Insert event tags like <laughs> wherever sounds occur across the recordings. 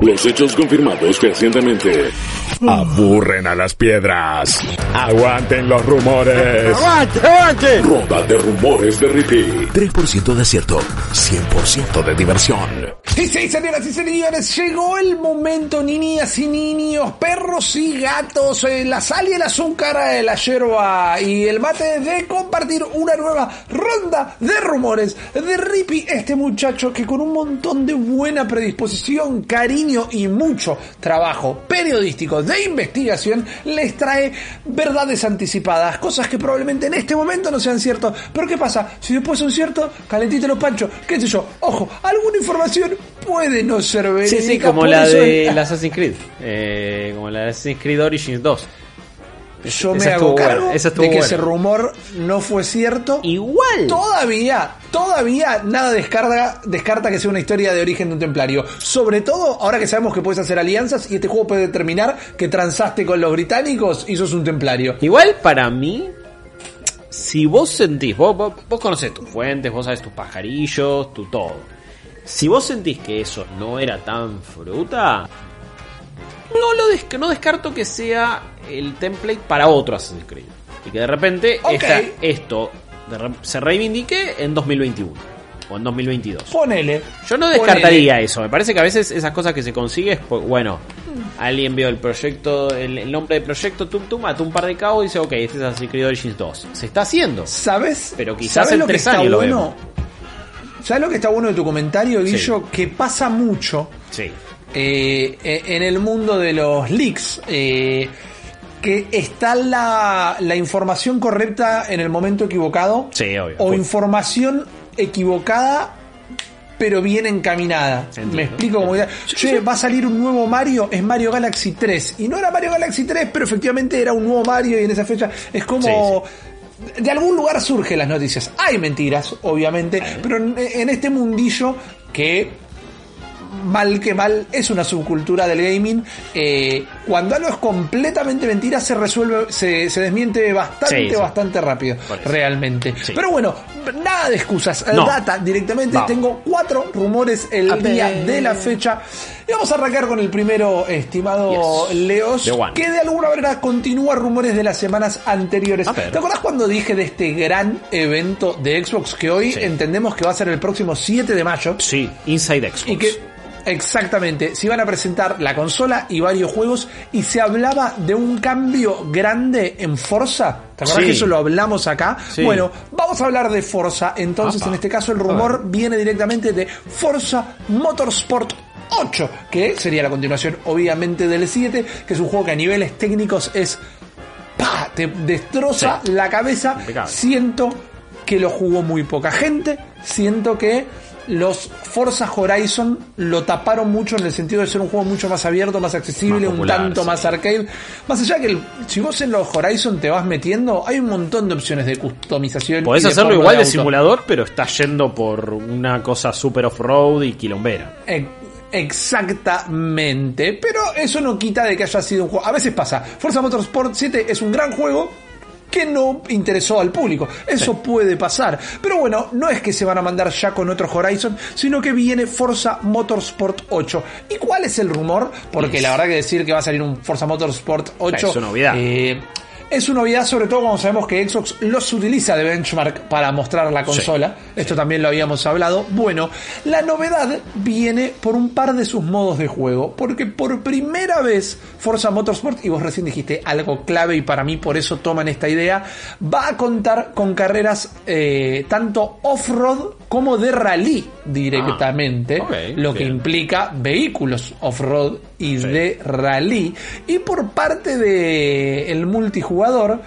Los hechos confirmados recientemente aburren a las piedras. Aguanten los rumores. ¡Aguante, aguante! Roda de rumores de Ricky. 3% de acierto, 100% de diversión. Y sí, señoras y señores, llegó el momento, niñas y niños, perros y gatos, eh, la sal y el azúcar, eh, la yerba y el mate de compartir una nueva ronda de rumores de Rippy, este muchacho que con un montón de buena predisposición, cariño y mucho trabajo periodístico de investigación les trae verdades anticipadas, cosas que probablemente en este momento no sean ciertas. Pero ¿qué pasa? Si después son ciertos, calentito los panchos, qué sé yo, ojo, alguna información puede no ser verídica. Sí, sí, como la de Assassin's Creed, eh, como la de Assassin's Creed Origins 2. Yo me hago cargo de que ese rumor no fue cierto. Igual. Todavía, todavía nada descarga, descarta que sea una historia de origen de un templario. Sobre todo ahora que sabemos que puedes hacer alianzas y este juego puede determinar que transaste con los británicos y sos un templario. Igual para mí, si vos sentís, vos, vos, vos conocés tus fuentes, vos sabes tus pajarillos, tu todo. Si vos sentís que eso no era tan fruta, no, lo no descarto que sea el template para otro Assassin's Creed. Y que de repente esto se reivindique en 2021 o en 2022. Ponele. Yo no descartaría eso. Me parece que a veces esas cosas que se consigue pues, bueno, alguien vio el proyecto, el, nombre del proyecto Tum Tum, mató un par de cabos y dice, ok, este es Assassin's Creed Origins 2. Se está haciendo. ¿Sabes? Pero quizás en tres años lo vemos. ¿Sabes lo que está bueno de tu comentario, Guillo? Que pasa mucho. Sí eh, en el mundo de los leaks. Eh, que está la, la, información correcta en el momento equivocado. O información equivocada pero bien encaminada. Me explico como che, va a salir un nuevo Mario, es Mario Galaxy 3. Y no era Mario Galaxy 3, pero efectivamente era un nuevo Mario y en esa fecha es como... De algún lugar surgen las noticias. Hay mentiras, obviamente, pero en este mundillo que mal que mal, es una subcultura del gaming. Eh, cuando algo es completamente mentira, se resuelve, se, desmiente bastante, bastante rápido, realmente. Pero bueno, nada de excusas. Data directamente. Tengo cuatro rumores el día de la fecha. Y vamos a arrancar con el primero, estimado Leos, que de alguna manera continúa rumores de las semanas anteriores. ¿Te acordás cuando dije de este gran evento de Xbox que hoy entendemos que va a ser el próximo 7 de mayo? Sí, Inside Xbox. Y que Exactamente, se iban a presentar la consola y varios juegos y se hablaba de un cambio grande en Forza. ¿Te acuerdas que eso lo hablamos acá? Bueno, vamos a hablar de Forza. Entonces, en este caso, el rumor viene directamente de Forza Motorsport 8, que sería la continuación, obviamente, del 7, que es un juego que a niveles técnicos es. ¡Pah! Te destroza la cabeza. Siento que lo jugó muy poca gente. Siento que los Forza Horizon lo taparon mucho en el sentido de ser un juego mucho más abierto, más accesible, un tanto más arcade. Más allá que si vos en los Horizon te vas metiendo, hay un montón de opciones de customización. Podés hacerlo igual de, simulador, pero estás yendo por una cosa super off-road y quilombera. Exactamente, pero eso no quita de que haya sido un juego. A veces pasa. Forza Motorsport 7 es un gran juego, que no interesó al público. Eso puede pasar. Pero bueno, no es que se van a mandar ya con otro Horizon, sino que viene Forza Motorsport 8. ¿Y cuál es el rumor? Porque la verdad que decir que va a salir un Forza Motorsport 8 es una novedad. Eh, es una novedad, sobre todo cuando sabemos que Xbox los utiliza de benchmark para mostrar la consola. Esto también lo habíamos hablado. Bueno, la novedad viene por un par de sus modos de juego. Porque por primera vez Forza Motorsport, y vos recién dijiste algo clave y para mí por eso toman esta idea, va a contar con carreras eh, tanto off-road como de rally directamente. Ah, lo que implica vehículos off-road y de rally. Y por parte del el multijugador,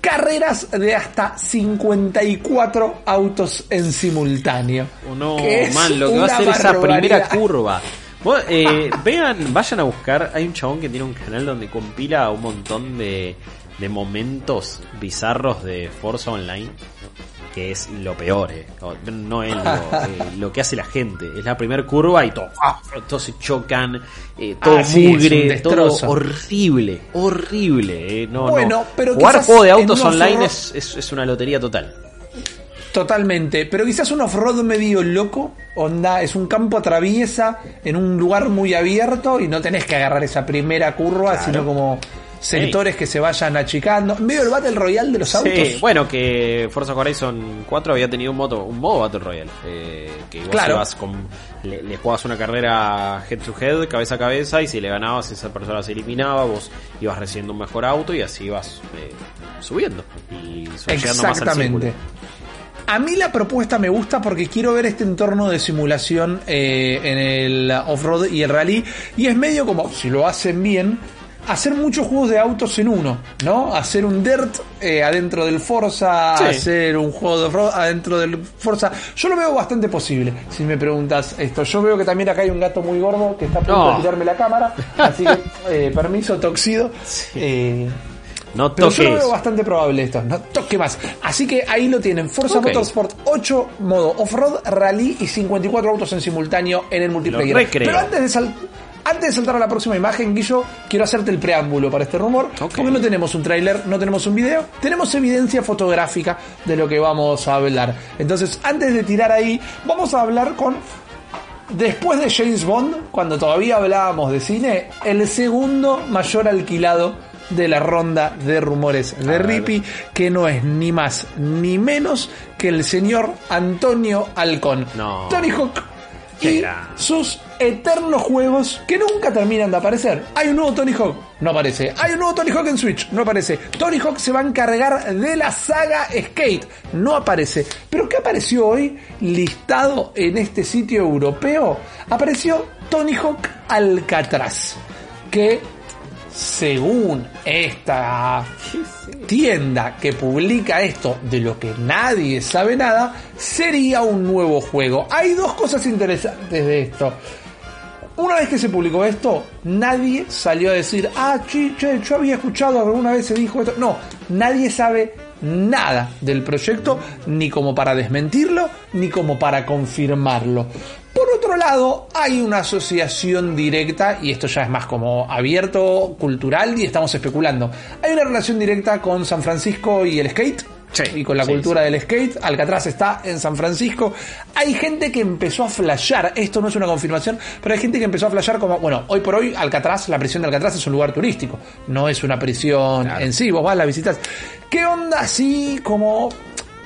carreras de hasta 54 autos en simultáneo. Oh, no, man, lo que va a ser esa primera curva. Eh, <laughs> vean, vayan a buscar. Hay un chabón que tiene un canal donde compila un montón de, de momentos bizarros de Forza Online que es lo peor, eh. no es eh, lo, que hace la gente. Es la primera curva y todo, ah, todos se chocan, eh, todo ah, mugre, todo horrible, horrible. No, bueno, pero jugar juego de autos online es, es, una lotería total. Totalmente, pero quizás un off-road medio loco, onda, es un campo atraviesa en un lugar muy abierto y no tenés que agarrar esa primera curva, sino como sectores que se vayan achicando. En medio del Battle Royale de los autos. Bueno, que Forza Horizon 4 había tenido un, modo, un modo Battle Royale. Eh, que vos claro. con, le, le, jugabas una carrera head to head, cabeza a cabeza, y si le ganabas, esa persona se eliminaba, vos ibas recibiendo un mejor auto y así ibas eh, subiendo. Y Exactamente. a mí la propuesta me gusta porque quiero ver este entorno de simulación eh, en el off-road y el rally. Y es medio como, si lo hacen bien, hacer muchos juegos de autos en uno, ¿no? Hacer un Dirt eh, adentro del Forza, hacer un juego de adentro del Forza. Yo lo veo bastante posible, si me preguntas esto. Yo veo que también acá hay un gato muy gordo que está a punto de tirarme la cámara, así que eh, permiso, toxido. Eh, no Pero yo lo veo bastante probable esto. No toque más. Así que ahí lo tienen. Forza Motorsport 8 modo off-road, rally y 54 autos en simultáneo en el multiplayer. Pero antes de saltar antes de saltar a la próxima imagen, Guillo, quiero hacerte el preámbulo para este rumor. Porque no tenemos un tráiler, no tenemos un video, tenemos evidencia fotográfica de lo que vamos a hablar. Entonces, antes de tirar ahí, vamos a hablar con después de James Bond, cuando todavía hablábamos de cine, el segundo mayor alquilado de la ronda de rumores de Rippy, que no es ni más ni menos que el señor Antonio Alcón. Tony Hawk y sus eternos juegos que nunca terminan de aparecer. Hay un nuevo Tony Hawk, no aparece. Hay un nuevo Tony Hawk en Switch, no aparece. Tony Hawk se va a encargar de la saga Skate, no aparece. Pero ¿qué apareció hoy listado en este sitio europeo? Apareció Tony Hawk Alcatraz, que según esta tienda que publica esto de lo que nadie sabe nada, sería un nuevo juego. Hay dos cosas interesantes de esto. Una vez que se publicó esto, nadie salió a decir, ah, chiche, yo había escuchado alguna vez se dijo esto. No, nadie sabe nada del proyecto, ni como para desmentirlo, ni como para confirmarlo. Por otro lado, hay una asociación directa, y esto ya es más como abierto, cultural, y estamos especulando. Hay una relación directa con San Francisco y el skate. Y con la cultura del skate, Alcatraz está en San Francisco. Hay gente que empezó a flashear, esto no es una confirmación, pero hay gente que empezó a flashear como, bueno, hoy por hoy Alcatraz, la prisión de Alcatraz es un lugar turístico, no es una prisión en sí, vos vas, la visitas. ¿Qué onda así como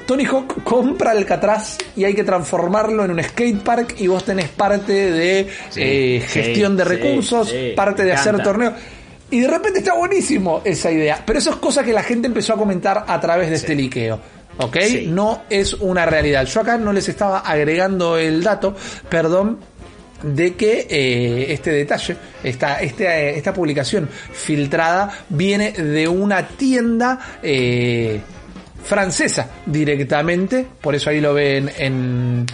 Tony Hawk compra Alcatraz y hay que transformarlo en un skate park y vos tenés parte de eh, gestión de recursos, parte de hacer torneos. Y de repente está buenísimo esa idea. Pero eso es cosa que la gente empezó a comentar a través de este liqueo. ¿Ok? No es una realidad. Yo acá no les estaba agregando el dato, perdón, de que eh, este detalle, esta, este, esta publicación filtrada viene de una tienda eh, francesa directamente, por eso ahí lo ven en,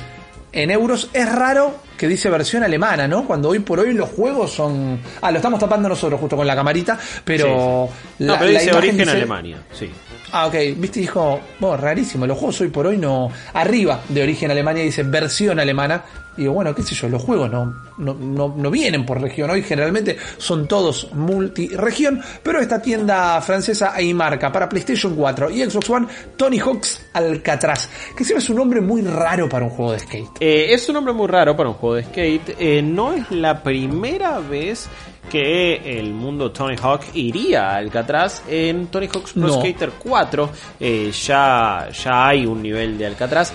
en euros. Es raro que dice versión alemana, ¿no? Cuando hoy por hoy los juegos son... Ah, lo estamos tapando nosotros justo con la camarita, pero... La, no, pero dice origen Alemania, sí. Ah, ok, viste, dijo, bueno, rarísimo, los juegos hoy por hoy no... Arriba de origen Alemania dice versión alemana, digo, bueno, qué sé yo, los juegos no, no, no, vienen por región. Hoy generalmente son todos multi-región, pero esta tienda francesa ahí marca para PlayStation 4 y Xbox One Tony Hawk's Alcatraz, que siempre es un nombre muy raro para un juego de skate. Eh, es un nombre muy raro para un juego de skate. Eh, no es la primera vez que el mundo Tony Hawk iría a Alcatraz en Tony Hawk's Pro Skater 4 eh, ya, ya hay un nivel de Alcatraz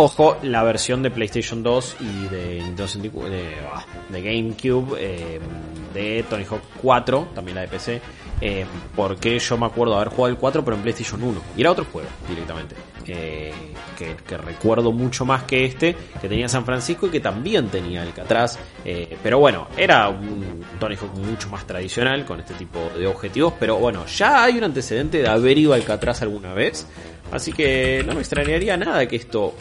Ojo, la versión de PlayStation 2 y de, ah, GameCube eh, de Tony Hawk 4, también la de PC, eh, porque yo me acuerdo haber jugado el 4 pero en PlayStation 1. Y era otro juego directamente. Eh, que, recuerdo mucho más que este, que tenía San Francisco y que también tenía Alcatraz. pero bueno, era un Tony Hawk mucho más tradicional con este tipo de objetivos. Pero bueno, ya hay un antecedente de haber ido a Alcatraz alguna vez. Así que no me extrañaría nada que esto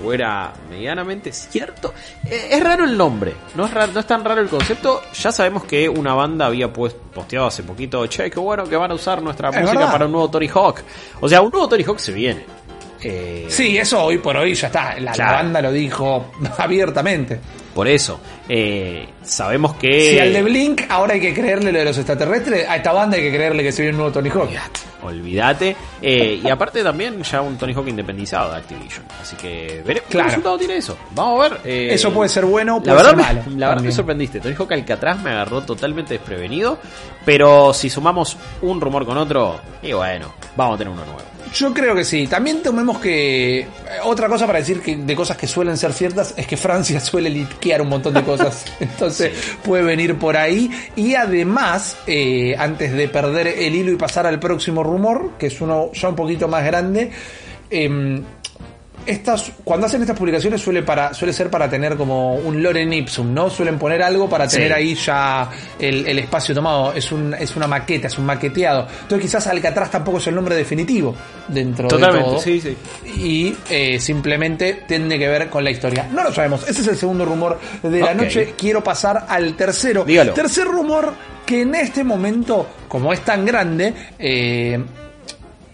fuera medianamente cierto. Eh, es raro el nombre, no es, no es tan raro el concepto. Ya sabemos que una banda había posteado hace poquito, che, qué bueno que van a usar nuestra música para un nuevo Tony Hawk. O sea, un nuevo Tony Hawk se viene. Eh, sí, eso hoy por hoy ya está. La, banda lo dijo <laughs> abiertamente. Por eso, eh, sabemos que. Si al de Blink ahora hay que creerle lo de los extraterrestres, a esta banda hay que creerle que se viene un nuevo Tony Hawk. Olvídate. Eh, y aparte también ya un Tony Hawk independizado de Activision. Así que veremos qué resultado tiene eso. Vamos a ver. eso puede ser bueno, puede la verdad ser malo. la verdad me sorprendiste. Tony Hawk Alcatraz me agarró totalmente desprevenido. Pero si sumamos un rumor con otro, y bueno, vamos a tener uno nuevo. Yo creo que sí. También tomemos que. Eh, otra cosa para decir que de cosas que suelen ser ciertas es que Francia <laughs> suele liquear un montón de cosas. <laughs> Entonces puede venir por ahí. Y además, eh, antes de perder el hilo y pasar al próximo rumor, que es uno ya un poquito más grande. Eh, estas, cuando hacen estas publicaciones suele, para, suele ser para tener como un Loren Ipsum, ¿no? Suelen poner algo para tener ahí ya el, espacio tomado. Es, un, es una maqueta, es un maqueteado. Entonces quizás Alcatraz tampoco es el nombre definitivo dentro de todo. Sí, sí. Y eh, simplemente tiene que ver con la historia. No lo sabemos. Ese es el segundo rumor de la noche. Quiero pasar al tercero. Dígalo. Tercer rumor que en este momento, como es tan grande, eh,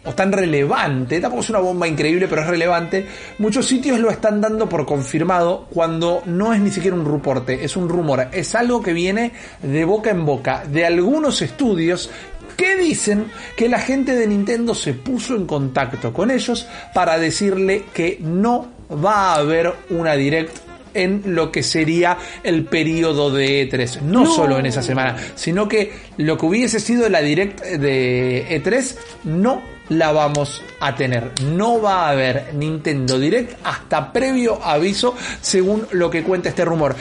o tan relevante, tampoco es una bomba increíble, pero es relevante, muchos sitios lo están dando por confirmado cuando no es ni siquiera un reporte, es un rumor, es algo que viene de boca en boca de algunos estudios que dicen que la gente de Nintendo se puso en contacto con ellos para decirle que no va a haber una direct en lo que sería el periodo de E3. No, solo en esa semana, sino que lo que hubiese sido la direct de E3 no la vamos a tener. No va a haber Nintendo Direct hasta previo aviso, según lo que cuenta este rumor.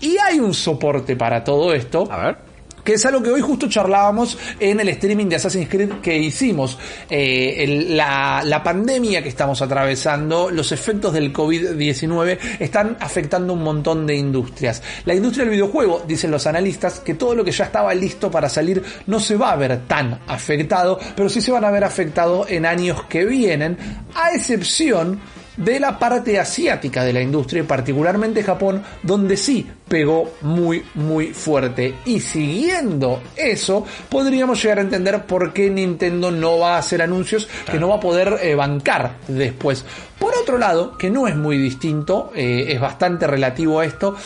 Y hay un soporte para todo esto. A ver que es algo que hoy justo charlábamos en el streaming de Assassin's Creed que hicimos. Eh, la, la, pandemia que estamos atravesando, los efectos del COVID-19 están afectando un montón de industrias. La industria del videojuego, dicen los analistas, que todo lo que ya estaba listo para salir no se va a ver tan afectado, pero sí se van a ver afectados en años que vienen, a excepción de la parte asiática de la industria, particularmente Japón, donde sí pegó muy muy fuerte. Y siguiendo eso, podríamos llegar a entender por qué Nintendo no va a hacer anuncios que no va a poder eh, bancar después. Por otro lado, que no es muy distinto, eh, es bastante relativo a esto,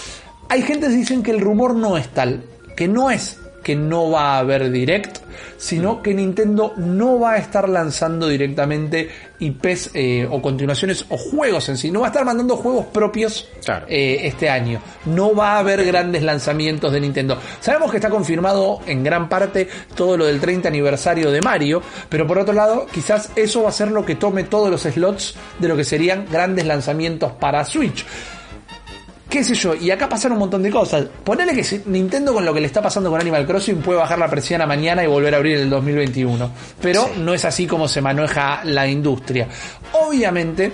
hay gente que dicen que el rumor no es tal, que no es que no va a haber direct, sino que Nintendo no va a estar lanzando directamente IPs eh, o continuaciones o juegos en sí, no va a estar mandando juegos propios eh, este año, no va a haber grandes lanzamientos de Nintendo. Sabemos que está confirmado en gran parte todo lo del 30 aniversario de Mario, pero por otro lado, quizás eso va a ser lo que tome todos los slots de lo que serían grandes lanzamientos para Switch qué sé yo, y acá pasan un montón de cosas. Ponele que Nintendo con lo que le está pasando con Animal Crossing puede bajar la presión mañana y volver a abrir el 2021. Pero no es así como se maneja la industria. Obviamente,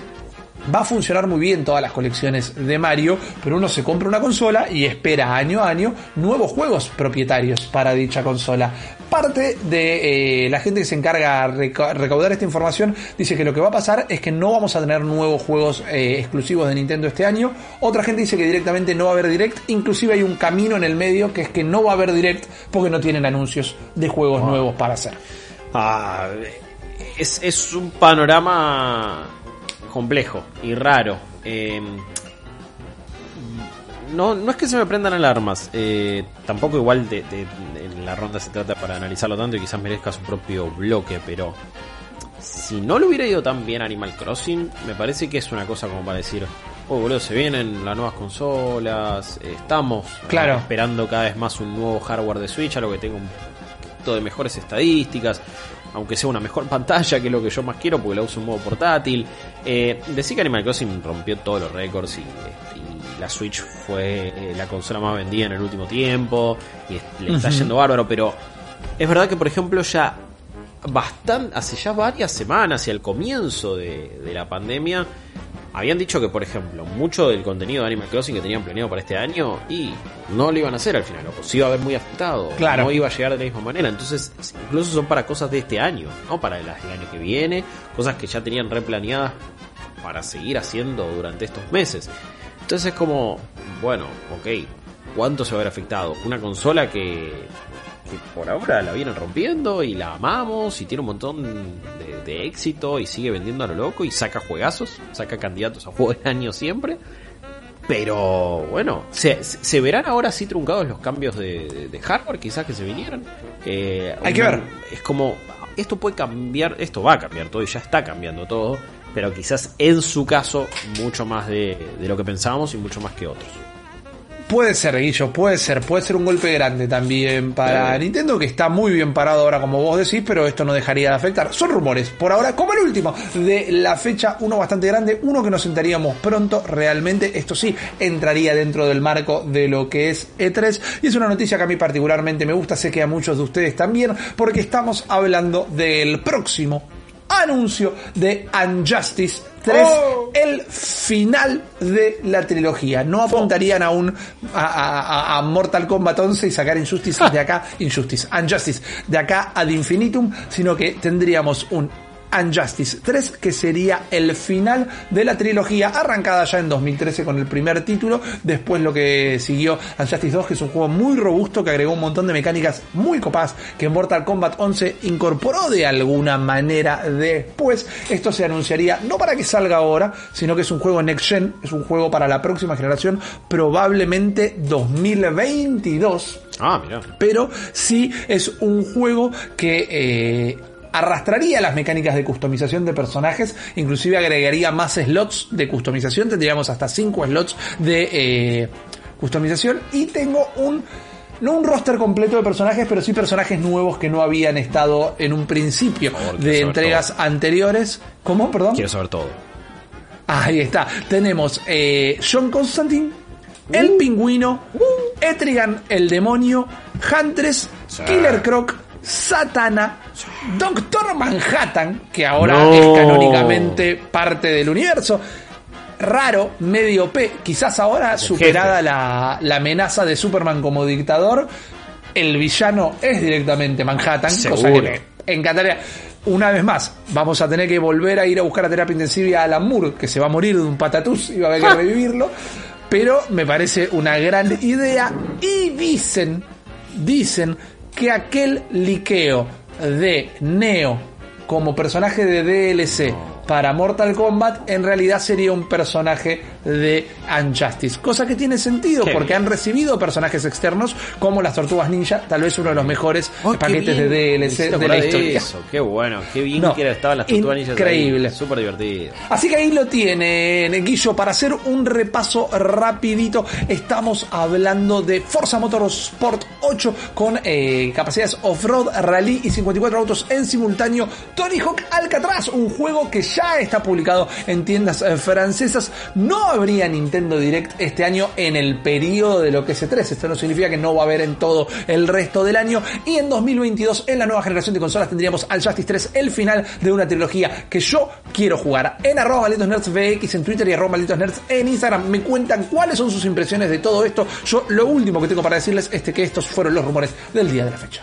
Va a funcionar muy bien todas las colecciones de Mario, pero uno se compra una consola y espera año a año nuevos juegos propietarios para dicha consola. Parte de eh, la gente que se encarga de recaudar esta información dice que lo que va a pasar es que no vamos a tener nuevos juegos eh, exclusivos de Nintendo este año. Otra gente dice que directamente no va a haber direct. Inclusive hay un camino en el medio que es que no va a haber direct porque no tienen anuncios de juegos nuevos para hacer. Ah, es, es un panorama complejo y raro. Em, no, no es que se me prendan alarmas. Eh, tampoco igual de, la ronda se trata para analizarlo tanto y quizás merezca su propio bloque, pero si no le hubiera ido tan bien Animal Crossing, me parece que es una cosa como para decir, oh boludo, se vienen las nuevas consolas, estamos claro. esperando cada vez más un nuevo hardware de Switch, algo que tenga un poquito de mejores estadísticas aunque sea una mejor <laughs> pantalla, que es lo que yo más quiero, porque la uso en modo portátil. Eh, decir que Animal Crossing rompió todos los récords y, la Switch fue eh, la consola más vendida en el último tiempo y le está yendo bárbaro, pero es verdad que, por ejemplo, ya bastante, hace ya varias semanas y al comienzo de, la pandemia, habían dicho que, por ejemplo, mucho del contenido de Animal Crossing que tenían planeado para este año y no lo iban a hacer al final, o pues iba a haber muy afectado, claro. no iba a llegar de la misma manera. Entonces, incluso son para cosas de este año, no para el, año que viene, cosas que ya tenían replaneadas para seguir haciendo durante estos meses. Entonces es como, bueno, ok, ¿cuánto se va a ver afectado? Una consola que que por ahora la vienen rompiendo y la amamos y tiene un montón de, éxito y sigue vendiendo a lo loco y saca juegazos, saca candidatos a juego del año siempre. Pero bueno, ¿se, verán ahora sí truncados los cambios de, hardware quizás que se vinieran? Eh, Hay que ver. Es como, esto puede cambiar, esto va a cambiar todo y ya está cambiando todo, pero quizás en su caso mucho más de lo que pensábamos y mucho más que otros. Puede ser, Guillo, puede ser, puede ser un golpe grande también para Nintendo, que está muy bien parado ahora, como vos decís, pero esto no dejaría de afectar. Son rumores, por ahora, como el último de la fecha, uno bastante grande, uno que nos sentaríamos pronto, realmente, esto sí, entraría dentro del marco de lo que es E3, y es una noticia que a mí particularmente me gusta, sé que a muchos de ustedes también, porque estamos hablando del próximo anuncio de Unjustice 3, el final de la trilogía. No apuntarían a, a, Mortal Kombat 11 y sacar Injustice <laughs> de acá, Injustice, Unjustice de acá ad infinitum, sino que tendríamos un Unjustice 3, que sería el final de la trilogía, arrancada ya en 2013 con el primer título, después lo que siguió Unjustice 2, que es un juego muy robusto que agregó un montón de mecánicas muy copadas que Mortal Kombat 11 incorporó de alguna manera después. Esto se anunciaría no para que salga ahora, sino que es un juego Next Gen, es un juego para la próxima generación, probablemente 2022. Ah, mira. Pero sí es un juego que eh, arrastraría las mecánicas de customización de personajes, inclusive agregaría más slots de customización, tendríamos hasta 5 slots de eh, customización y tengo un no un roster completo de personajes, pero sí personajes nuevos que no habían estado en un principio de entregas anteriores. ¿Cómo? Perdón. Quiero saber todo. Ahí está. Tenemos eh, John Constantine, el uh. pingüino, uh. Etrigan el demonio, Huntress, Killer Croc, Satana, Doctor Manhattan, que ahora es canónicamente parte del universo. Raro, medio P, quizás ahora superada la, amenaza de Superman como dictador, el villano es directamente Manhattan, cosa que me encantaría. Una vez más, vamos a tener que volver a ir a buscar a terapia intensiva a Alan Moore, que se va a morir de un patatús y va a haber que revivirlo. Pero me parece una gran idea. Y dicen, dicen que aquel liqueo de Neo como personaje de DLC para Mortal Kombat en realidad sería un personaje de Unjustice. Cosa que tiene sentido porque han recibido personajes externos como las Tortugas Ninja, tal vez uno de los mejores oh, paquetes de DLC de la historia. Eso. Qué bueno, qué bien que estaban las Tortugas Ninja. Increíble. Súper divertido. Así que ahí lo tienen, Guillo. Para hacer un repaso rapidito, estamos hablando de Forza Motorsport 8 con eh, capacidades off-road, rally y 54 autos en simultáneo. Tony Hawk Alcatraz, un juego que ya está publicado en tiendas eh, francesas. No habría Nintendo Direct este año en el periodo de lo que es E3. Esto no significa que no va a haber en todo el resto del año. Y en 2022, en la nueva generación de consolas, tendríamos al Justice 3, el final de una trilogía que yo quiero jugar. En arroba malditos nerds VX en Twitter y arroba malditos nerds en Instagram. Me cuentan cuáles son sus impresiones de todo esto. Yo lo último que tengo para decirles es que estos fueron los rumores del día de la fecha.